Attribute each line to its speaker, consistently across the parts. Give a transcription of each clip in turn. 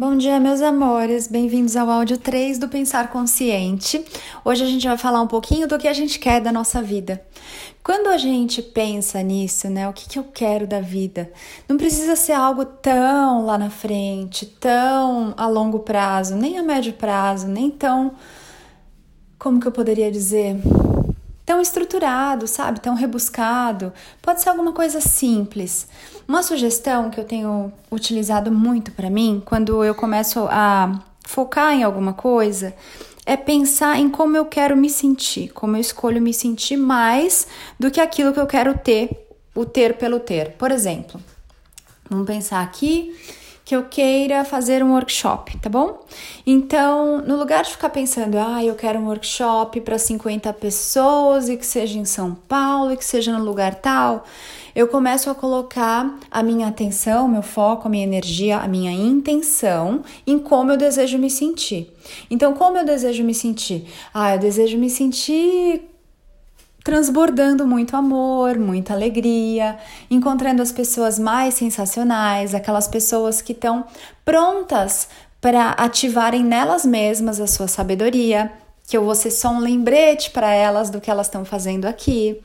Speaker 1: Bom dia, meus amores. Bem-vindos ao áudio 3 do Pensar Consciente. Hoje a gente vai falar um pouquinho do que a gente quer da nossa vida. Quando a gente pensa nisso, né, o que, que eu quero da vida, não precisa ser algo tão lá na frente, tão a longo prazo, nem a médio prazo, nem tão. Como que eu poderia dizer? Tão estruturado, sabe? Tão rebuscado. Pode ser alguma coisa simples. Uma sugestão que eu tenho utilizado muito para mim, quando eu começo a focar em alguma coisa, é pensar em como eu quero me sentir, como eu escolho me sentir mais do que aquilo que eu quero ter, o ter pelo ter. Por exemplo, vamos pensar aqui que eu queira fazer um workshop, tá bom? Então, no lugar de ficar pensando, ah, eu quero um workshop para 50 pessoas e que seja em São Paulo e que seja no lugar tal, eu começo a colocar a minha atenção, meu foco, a minha energia, a minha intenção em como eu desejo me sentir. Então, como eu desejo me sentir? Ah, eu desejo me sentir transbordando muito amor, muita alegria, encontrando as pessoas mais sensacionais, aquelas pessoas que estão prontas para ativarem nelas mesmas a sua sabedoria, que eu vou ser só um lembrete para elas do que elas estão fazendo aqui,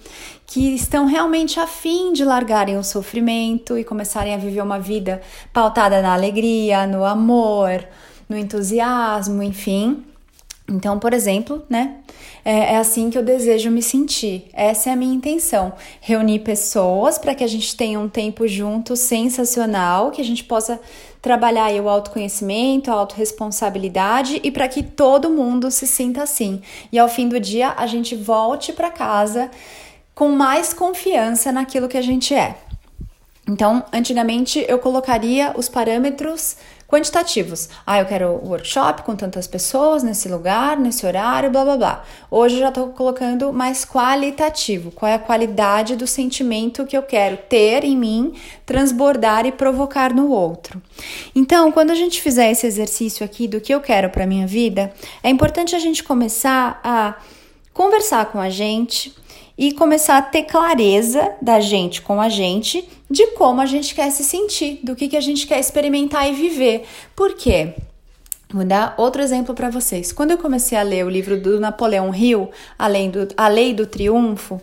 Speaker 1: que estão realmente afim de largarem o sofrimento e começarem a viver uma vida pautada na alegria, no amor, no entusiasmo, enfim. Então, por exemplo, né? É, é, assim que eu desejo me sentir. Essa é a minha intenção. Reunir pessoas para que a gente tenha um tempo junto sensacional, que a gente possa trabalhar o autoconhecimento, a autorresponsabilidade e para que todo mundo se sinta assim. E ao fim do dia a gente volte para casa com mais confiança naquilo que a gente é. Então, antigamente eu colocaria os parâmetros quantitativos. Ah, eu quero workshop com tantas pessoas nesse lugar, nesse horário, blá blá blá. Hoje eu já estou colocando mais qualitativo. Qual é a qualidade do sentimento que eu quero ter em mim, transbordar e provocar no outro. Então, quando a gente fizer esse exercício aqui do que eu quero para minha vida, é importante a gente começar a conversar com a gente e começar a ter clareza da gente com a gente de como a gente quer se sentir, do que, que a gente quer experimentar e viver. Por quê? Vou dar outro exemplo para vocês. Quando eu comecei a ler o livro do Napoleão Hill, Além do, A Lei do Triunfo,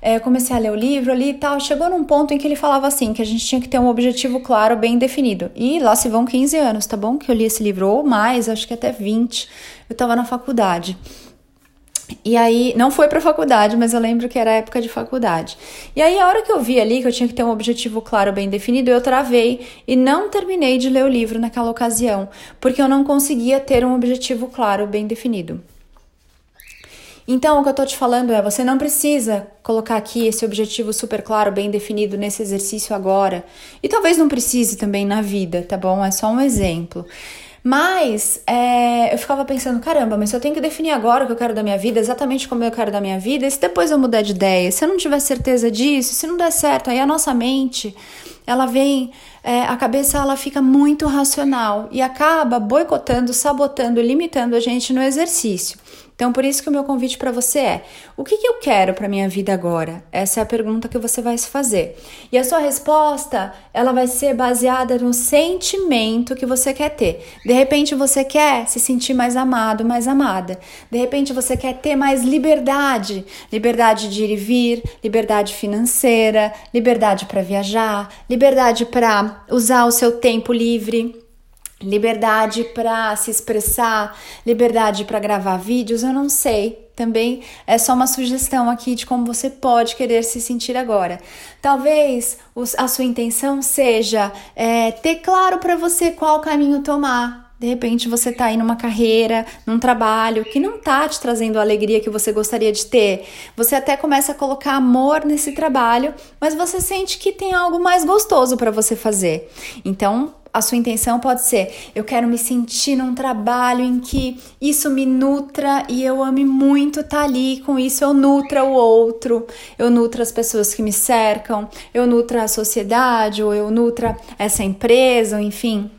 Speaker 1: é, comecei a ler o livro ali e tal, chegou num ponto em que ele falava assim, que a gente tinha que ter um objetivo claro, bem definido. E lá se vão 15 anos, tá bom? Que eu li esse livro, ou mais, acho que até 20. Eu estava na faculdade. E aí, não foi para faculdade, mas eu lembro que era época de faculdade. E aí, a hora que eu vi ali que eu tinha que ter um objetivo claro, bem definido, eu travei e não terminei de ler o livro naquela ocasião, porque eu não conseguia ter um objetivo claro, bem definido. Então, o que eu tô te falando é: você não precisa colocar aqui esse objetivo super claro, bem definido nesse exercício agora. E talvez não precise também na vida, tá bom? É só um exemplo. Mas é, eu ficava pensando, caramba, mas se eu tenho que definir agora o que eu quero da minha vida, exatamente como eu quero da minha vida, e se depois eu mudar de ideia, se eu não tiver certeza disso, se não der certo, aí a nossa mente, ela vem, é, a cabeça ela fica muito racional e acaba boicotando, sabotando, limitando a gente no exercício. Então, por isso que o meu convite para você é: o que, que eu quero para minha vida agora? Essa é a pergunta que você vai se fazer. E a sua resposta, ela vai ser baseada no sentimento que você quer ter. De repente você quer se sentir mais amado, mais amada. De repente você quer ter mais liberdade, liberdade de ir e vir, liberdade financeira, liberdade para viajar, liberdade para usar o seu tempo livre liberdade para se expressar, liberdade para gravar vídeos, eu não sei. Também é só uma sugestão aqui de como você pode querer se sentir agora. Talvez a sua intenção seja é, ter claro para você qual caminho tomar. De repente você está aí numa carreira, num trabalho que não está te trazendo a alegria que você gostaria de ter. Você até começa a colocar amor nesse trabalho, mas você sente que tem algo mais gostoso para você fazer. Então, a sua intenção pode ser: eu quero me sentir num trabalho em que isso me nutra e eu ame muito estar tá ali, com isso eu nutra o outro, eu nutra as pessoas que me cercam, eu nutra a sociedade, ou eu nutra essa empresa, ou enfim.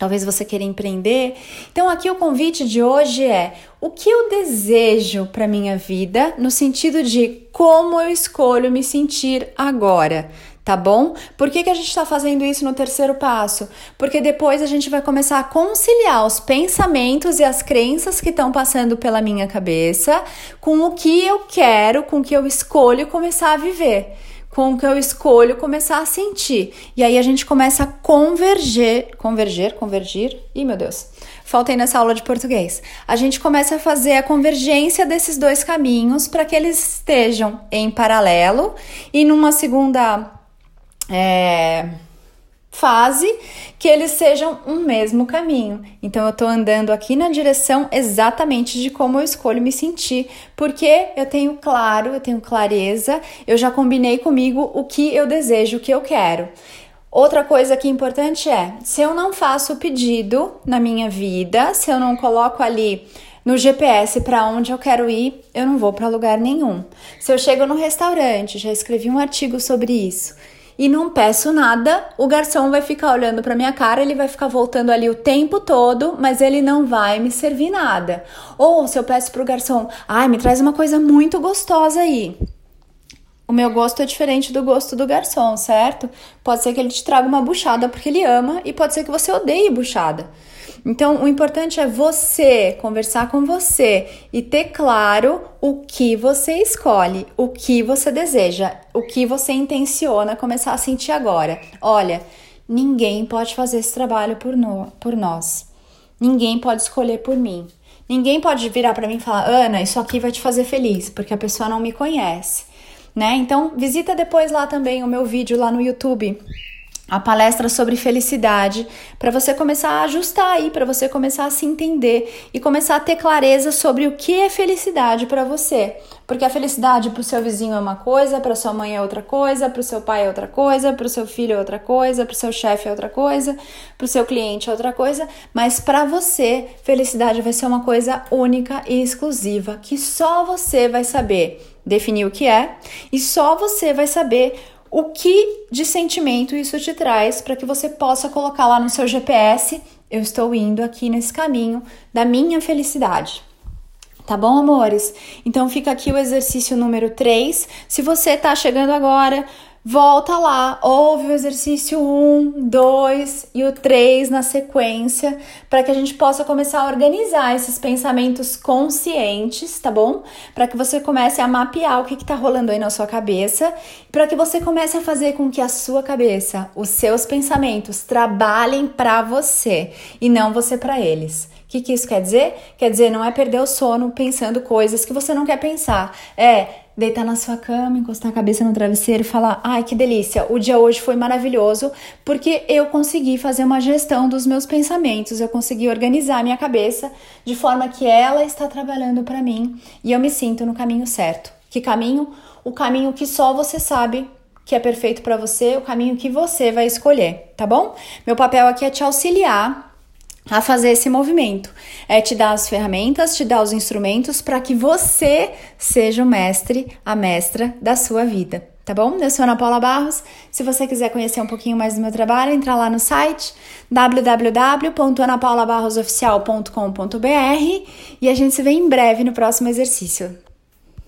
Speaker 1: Talvez você queira empreender. Então, aqui o convite de hoje é: o que eu desejo para minha vida, no sentido de como eu escolho me sentir agora tá bom? Por que, que a gente está fazendo isso no terceiro passo? Porque depois a gente vai começar a conciliar os pensamentos e as crenças que estão passando pela minha cabeça com o que eu quero, com o que eu escolho começar a viver com o que eu escolho começar a sentir. E aí a gente começa a converger, converger, convergir. Ih, meu Deus. Faltei nessa aula de português. A gente começa a fazer a convergência desses dois caminhos para que eles estejam em paralelo e numa segunda é, fase que eles sejam um mesmo caminho. Então eu tô andando aqui na direção exatamente de como eu escolho me sentir, porque eu tenho claro, eu tenho clareza, eu já combinei comigo o que eu desejo, o que eu quero. Outra coisa que é importante é, se eu não faço o pedido na minha vida, se eu não coloco ali no GPS para onde eu quero ir, eu não vou para lugar nenhum. Se eu chego no restaurante, já escrevi um artigo sobre isso e não peço nada, o garçom vai ficar olhando para minha cara, ele vai ficar voltando ali o tempo todo, mas ele não vai me servir nada. Ou se eu peço pro garçom, ai, me traz uma coisa muito gostosa aí. O meu gosto é diferente do gosto do garçom, certo? Pode ser que ele te traga uma buchada porque ele ama e pode ser que você odeie buchada. Então, o importante é você conversar com você e ter claro o que você escolhe, o que você deseja, o que você intenciona começar a sentir agora. Olha, ninguém pode fazer esse trabalho por, no, por nós. Ninguém pode escolher por mim. Ninguém pode virar para mim e falar: "Ana, isso aqui vai te fazer feliz", porque a pessoa não me conhece, né? Então, visita depois lá também o meu vídeo lá no YouTube a palestra sobre felicidade, para você começar a ajustar aí, para você começar a se entender e começar a ter clareza sobre o que é felicidade para você. Porque a felicidade para o seu vizinho é uma coisa, para sua mãe é outra coisa, para o seu pai é outra coisa, para o seu filho é outra coisa, para o seu chefe é outra coisa, para o seu cliente é outra coisa, mas para você, felicidade vai ser uma coisa única e exclusiva que só você vai saber definir o que é e só você vai saber o que de sentimento isso te traz para que você possa colocar lá no seu GPS. Eu estou indo aqui nesse caminho da minha felicidade. Tá bom, amores? Então fica aqui o exercício número 3. Se você tá chegando agora, volta lá, ouve o exercício 1, 2 e o 3 na sequência, para que a gente possa começar a organizar esses pensamentos conscientes, tá bom? Para que você comece a mapear o que está rolando aí na sua cabeça, para que você comece a fazer com que a sua cabeça, os seus pensamentos trabalhem para você e não você para eles. O que, que isso quer dizer? Quer dizer, não é perder o sono pensando coisas que você não quer pensar. É deitar na sua cama, encostar a cabeça no travesseiro e falar: ai que delícia, o dia hoje foi maravilhoso porque eu consegui fazer uma gestão dos meus pensamentos, eu consegui organizar a minha cabeça de forma que ela está trabalhando para mim e eu me sinto no caminho certo. Que caminho? O caminho que só você sabe que é perfeito para você, o caminho que você vai escolher, tá bom? Meu papel aqui é te auxiliar a fazer esse movimento. É te dar as ferramentas, te dar os instrumentos para que você seja o mestre, a mestra da sua vida. Tá bom? Eu sou Ana Paula Barros. Se você quiser conhecer um pouquinho mais do meu trabalho, entra lá no site www.anapaulabarrosoficial.com.br e a gente se vê em breve no próximo exercício.